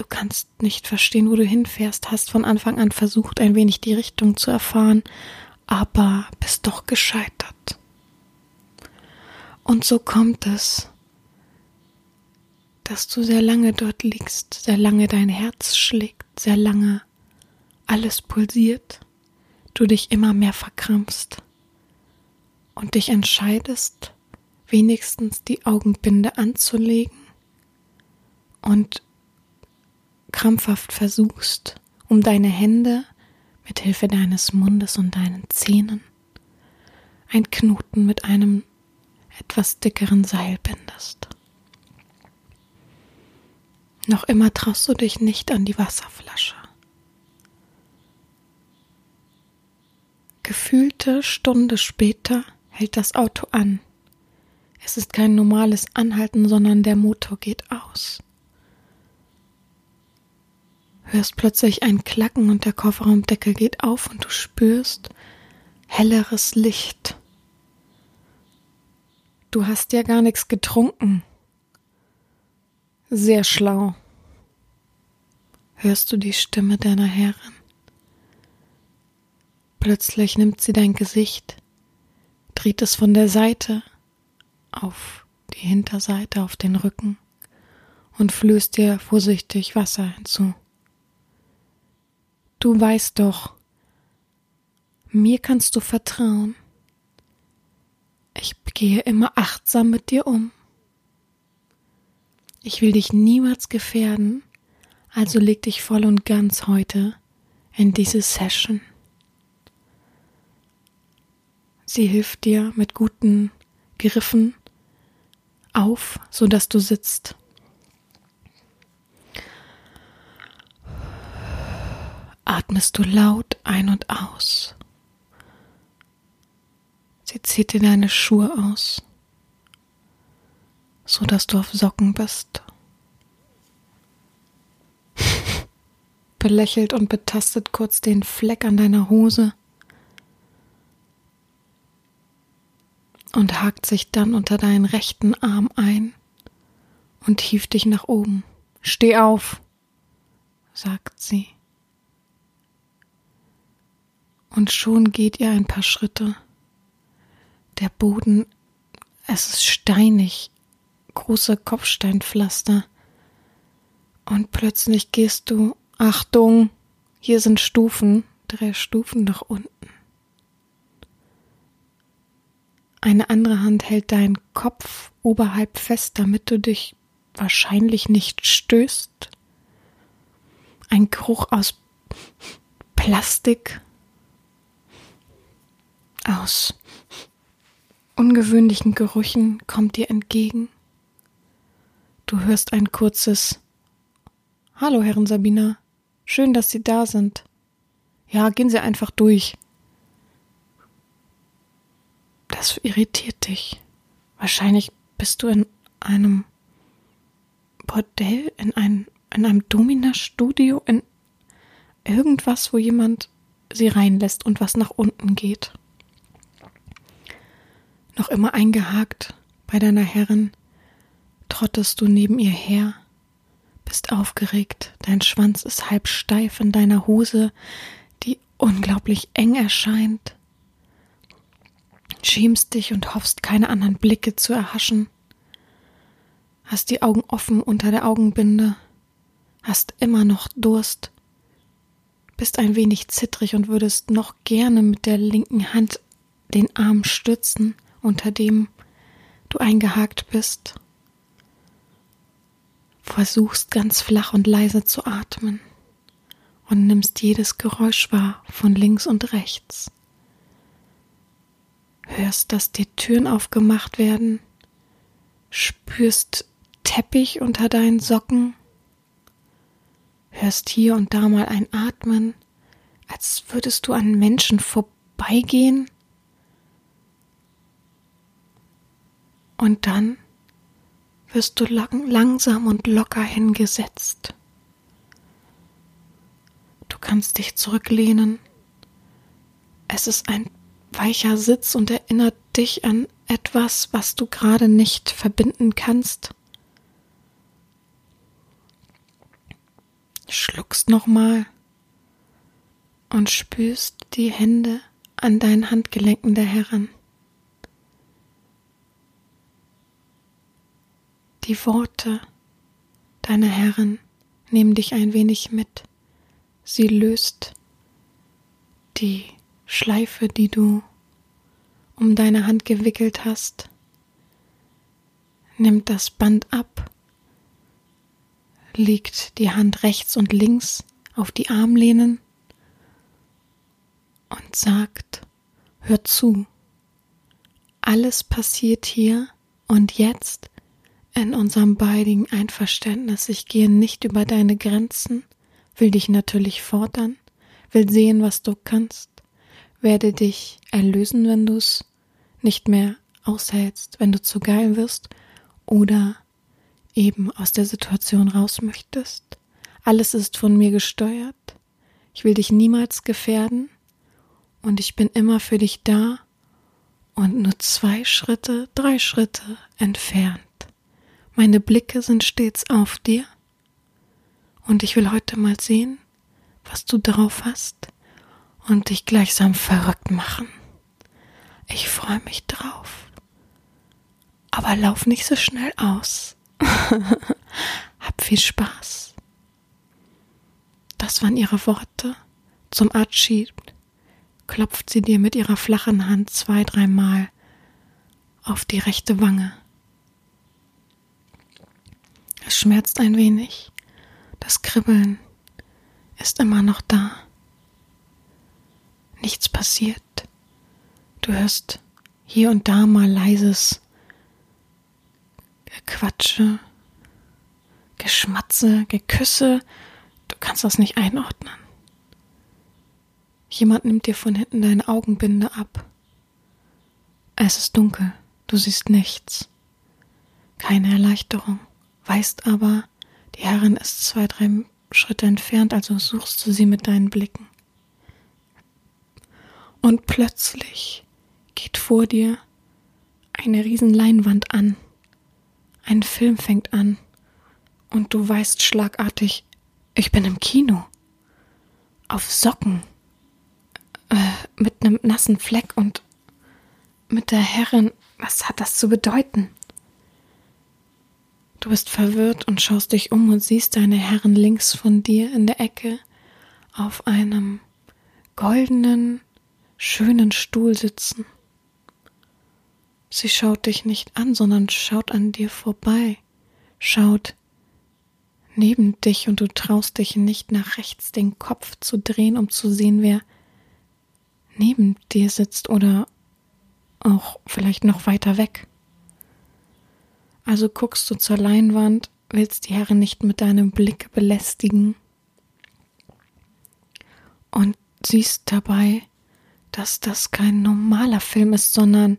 Du kannst nicht verstehen, wo du hinfährst, hast von Anfang an versucht, ein wenig die Richtung zu erfahren, aber bist doch gescheitert. Und so kommt es, dass du sehr lange dort liegst, sehr lange dein Herz schlägt, sehr lange alles pulsiert, du dich immer mehr verkrampfst und dich entscheidest, wenigstens die Augenbinde anzulegen und krampfhaft versuchst, um deine Hände mit Hilfe deines Mundes und deinen Zähnen ein Knoten mit einem etwas dickeren Seil bindest. Noch immer traust du dich nicht an die Wasserflasche. Gefühlte Stunde später hält das Auto an. Es ist kein normales Anhalten, sondern der Motor geht aus. Hörst plötzlich ein Klacken und der Kofferraumdeckel geht auf und du spürst helleres Licht. Du hast ja gar nichts getrunken. Sehr schlau. Hörst du die Stimme deiner Herrin? Plötzlich nimmt sie dein Gesicht, dreht es von der Seite auf die Hinterseite, auf den Rücken und flößt dir vorsichtig Wasser hinzu. Du weißt doch, mir kannst du vertrauen. Ich gehe immer achtsam mit dir um. Ich will dich niemals gefährden, also leg dich voll und ganz heute in diese Session. Sie hilft dir mit guten Griffen auf, so dass du sitzt. Atmest du laut ein und aus. Sie zieht dir deine Schuhe aus, so dass du auf Socken bist. [LAUGHS] Belächelt und betastet kurz den Fleck an deiner Hose und hakt sich dann unter deinen rechten Arm ein und hieft dich nach oben. Steh auf, sagt sie. Und schon geht ihr ein paar Schritte der Boden, es ist steinig, große Kopfsteinpflaster. Und plötzlich gehst du, Achtung, hier sind Stufen, drei Stufen nach unten. Eine andere Hand hält deinen Kopf oberhalb fest, damit du dich wahrscheinlich nicht stößt. Ein Geruch aus Plastik, aus ungewöhnlichen Gerüchen kommt dir entgegen. Du hörst ein kurzes Hallo, Herren Sabina. Schön, dass Sie da sind. Ja, gehen Sie einfach durch. Das irritiert dich. Wahrscheinlich bist du in einem Bordell, in, ein, in einem Domina-Studio, in irgendwas, wo jemand sie reinlässt und was nach unten geht noch immer eingehakt bei deiner Herrin, trottest du neben ihr her, bist aufgeregt, dein Schwanz ist halb steif in deiner Hose, die unglaublich eng erscheint, schämst dich und hoffst, keine anderen Blicke zu erhaschen, hast die Augen offen unter der Augenbinde, hast immer noch Durst, bist ein wenig zittrig und würdest noch gerne mit der linken Hand den Arm stützen, unter dem du eingehakt bist. Versuchst ganz flach und leise zu atmen und nimmst jedes Geräusch wahr von links und rechts. Hörst, dass dir Türen aufgemacht werden, spürst Teppich unter deinen Socken, hörst hier und da mal ein Atmen, als würdest du an Menschen vorbeigehen Und dann wirst du lang, langsam und locker hingesetzt. Du kannst dich zurücklehnen. Es ist ein weicher Sitz und erinnert dich an etwas, was du gerade nicht verbinden kannst. Schluckst nochmal und spürst die Hände an deinen Handgelenken der Herren. Die Worte deiner Herren nehmen dich ein wenig mit. Sie löst die Schleife, die du um deine Hand gewickelt hast, nimmt das Band ab, legt die Hand rechts und links auf die Armlehnen und sagt, hör zu, alles passiert hier und jetzt in unserem beidigen Einverständnis. Ich gehe nicht über deine Grenzen, will dich natürlich fordern, will sehen, was du kannst, werde dich erlösen, wenn du es nicht mehr aushältst, wenn du zu geil wirst oder eben aus der Situation raus möchtest. Alles ist von mir gesteuert. Ich will dich niemals gefährden und ich bin immer für dich da und nur zwei Schritte, drei Schritte entfernt. Meine Blicke sind stets auf dir und ich will heute mal sehen, was du drauf hast und dich gleichsam verrückt machen. Ich freue mich drauf. Aber lauf nicht so schnell aus. [LAUGHS] Hab viel Spaß. Das waren ihre Worte. Zum Abschied klopft sie dir mit ihrer flachen Hand zwei, dreimal auf die rechte Wange. Es schmerzt ein wenig. Das Kribbeln ist immer noch da. Nichts passiert. Du hörst hier und da mal leises Gequatsche, Geschmatze, Geküsse. Du kannst das nicht einordnen. Jemand nimmt dir von hinten deine Augenbinde ab. Es ist dunkel, du siehst nichts. Keine Erleichterung, weißt aber, die Herrin ist zwei, drei Schritte entfernt, also suchst du sie mit deinen Blicken. Und plötzlich geht vor dir eine riesen Leinwand an. Ein Film fängt an und du weißt schlagartig, ich bin im Kino. Auf Socken. Äh, mit einem nassen Fleck und mit der Herrin. Was hat das zu bedeuten? Du bist verwirrt und schaust dich um und siehst deine Herren links von dir in der Ecke auf einem goldenen, schönen Stuhl sitzen. Sie schaut dich nicht an, sondern schaut an dir vorbei, schaut neben dich und du traust dich nicht nach rechts den Kopf zu drehen, um zu sehen, wer neben dir sitzt oder auch vielleicht noch weiter weg. Also guckst du zur Leinwand, willst die Herren nicht mit deinem Blick belästigen und siehst dabei, dass das kein normaler Film ist, sondern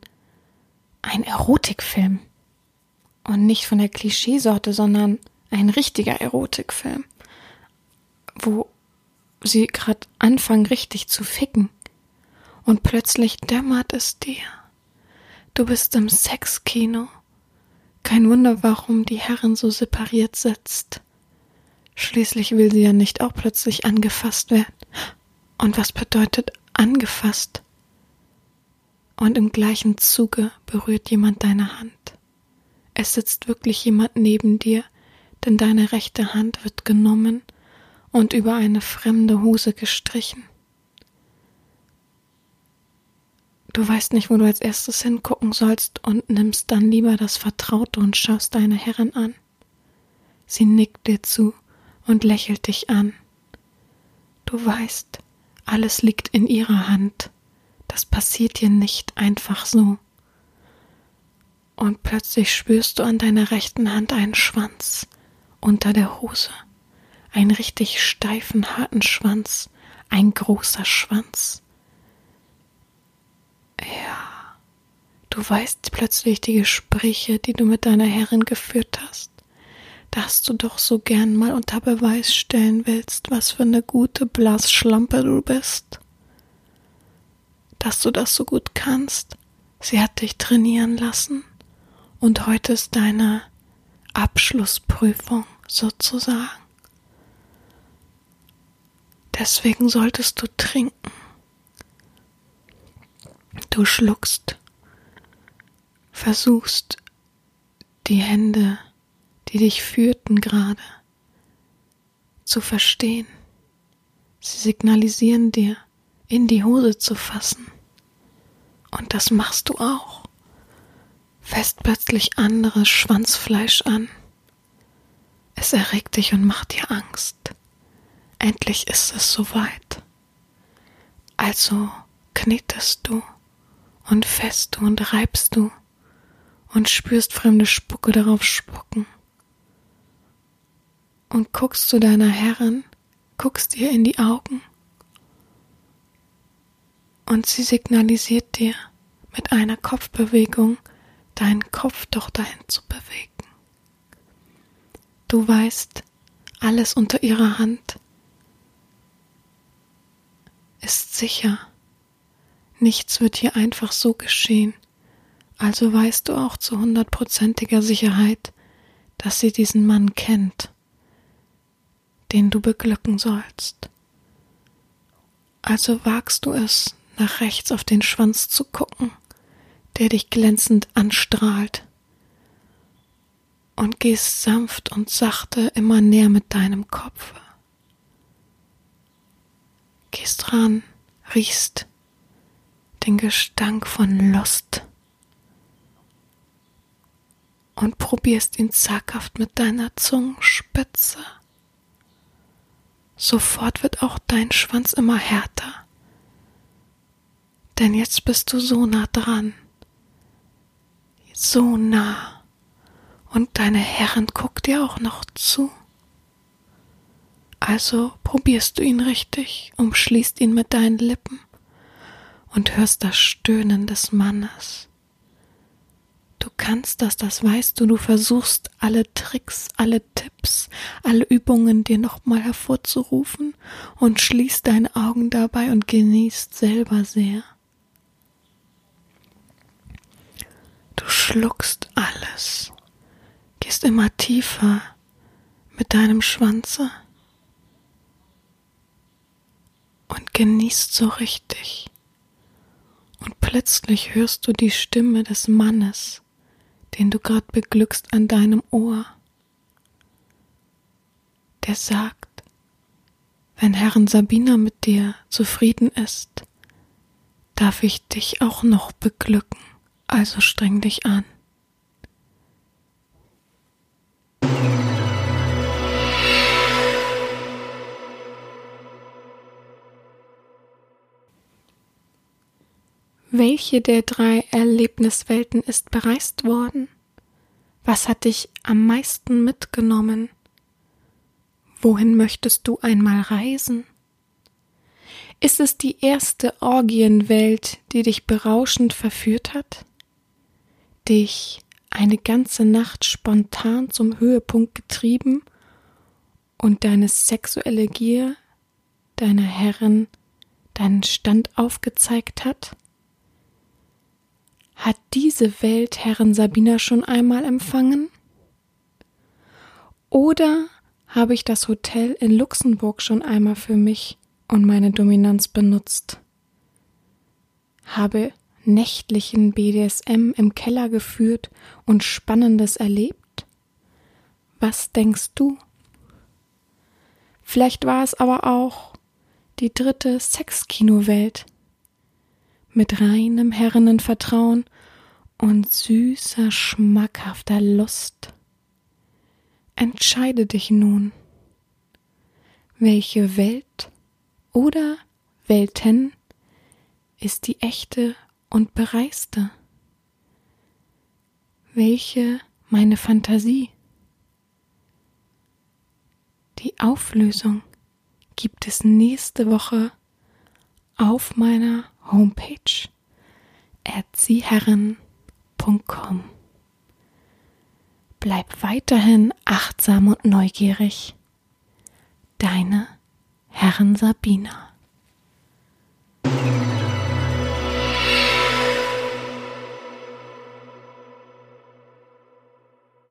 ein Erotikfilm. Und nicht von der Klischeesorte, sondern ein richtiger Erotikfilm. Wo sie gerade anfangen, richtig zu ficken. Und plötzlich dämmert es dir. Du bist im Sexkino. Kein Wunder, warum die Herrin so separiert sitzt. Schließlich will sie ja nicht auch plötzlich angefasst werden. Und was bedeutet angefasst? und im gleichen Zuge berührt jemand deine Hand. Es sitzt wirklich jemand neben dir, denn deine rechte Hand wird genommen und über eine fremde Hose gestrichen. Du weißt nicht, wo du als erstes hingucken sollst und nimmst dann lieber das Vertraute und schaust deine Herrin an. Sie nickt dir zu und lächelt dich an. Du weißt, alles liegt in ihrer Hand. Das passiert dir nicht einfach so. Und plötzlich spürst du an deiner rechten Hand einen Schwanz unter der Hose. Einen richtig steifen, harten Schwanz. Ein großer Schwanz. Ja. Du weißt plötzlich die Gespräche, die du mit deiner Herrin geführt hast, dass du doch so gern mal unter Beweis stellen willst, was für eine gute Blasschlampe du bist dass du das so gut kannst. Sie hat dich trainieren lassen und heute ist deine Abschlussprüfung sozusagen. Deswegen solltest du trinken. Du schluckst, versuchst die Hände, die dich führten gerade, zu verstehen. Sie signalisieren dir, in die Hose zu fassen. Und das machst du auch. Fest plötzlich anderes Schwanzfleisch an. Es erregt dich und macht dir Angst. Endlich ist es soweit. Also knetest du und fest du und reibst du und spürst fremde Spucke darauf spucken. Und guckst zu deiner Herrin, guckst ihr in die Augen und sie signalisiert dir mit einer Kopfbewegung, deinen Kopf doch dahin zu bewegen. Du weißt, alles unter ihrer Hand ist sicher. Nichts wird hier einfach so geschehen. Also weißt du auch zu hundertprozentiger Sicherheit, dass sie diesen Mann kennt, den du beglücken sollst. Also wagst du es, nach rechts auf den Schwanz zu gucken, der dich glänzend anstrahlt, und gehst sanft und sachte immer näher mit deinem Kopf. Gehst ran, riechst den Gestank von Lust und probierst ihn zaghaft mit deiner Zungenspitze. Sofort wird auch dein Schwanz immer härter denn jetzt bist du so nah dran. So nah. Und deine Herrin guckt dir auch noch zu. Also probierst du ihn richtig, umschließt ihn mit deinen Lippen und hörst das Stöhnen des Mannes. Du kannst das, das weißt du, du versuchst alle Tricks, alle Tipps, alle Übungen dir nochmal hervorzurufen und schließt deine Augen dabei und genießt selber sehr. Du schluckst alles, gehst immer tiefer mit deinem Schwanze und genießt so richtig. Und plötzlich hörst du die Stimme des Mannes, den du gerade beglückst an deinem Ohr. Der sagt, wenn Herrin Sabina mit dir zufrieden ist, darf ich dich auch noch beglücken. Also streng dich an. Welche der drei Erlebniswelten ist bereist worden? Was hat dich am meisten mitgenommen? Wohin möchtest du einmal reisen? Ist es die erste Orgienwelt, die dich berauschend verführt hat? dich eine ganze Nacht spontan zum Höhepunkt getrieben und deine sexuelle Gier deiner Herren deinen Stand aufgezeigt hat? Hat diese Welt Herren Sabina schon einmal empfangen? Oder habe ich das Hotel in Luxemburg schon einmal für mich und meine Dominanz benutzt? Habe nächtlichen BDSM im Keller geführt und Spannendes erlebt? Was denkst du? Vielleicht war es aber auch die dritte Sexkinowelt mit reinem Herrinnenvertrauen und süßer, schmackhafter Lust. Entscheide dich nun, welche Welt oder Welten ist die echte und bereiste. Welche meine Fantasie? Die Auflösung gibt es nächste Woche auf meiner Homepage erziehherren.com. Bleib weiterhin achtsam und neugierig. Deine Herren Sabina.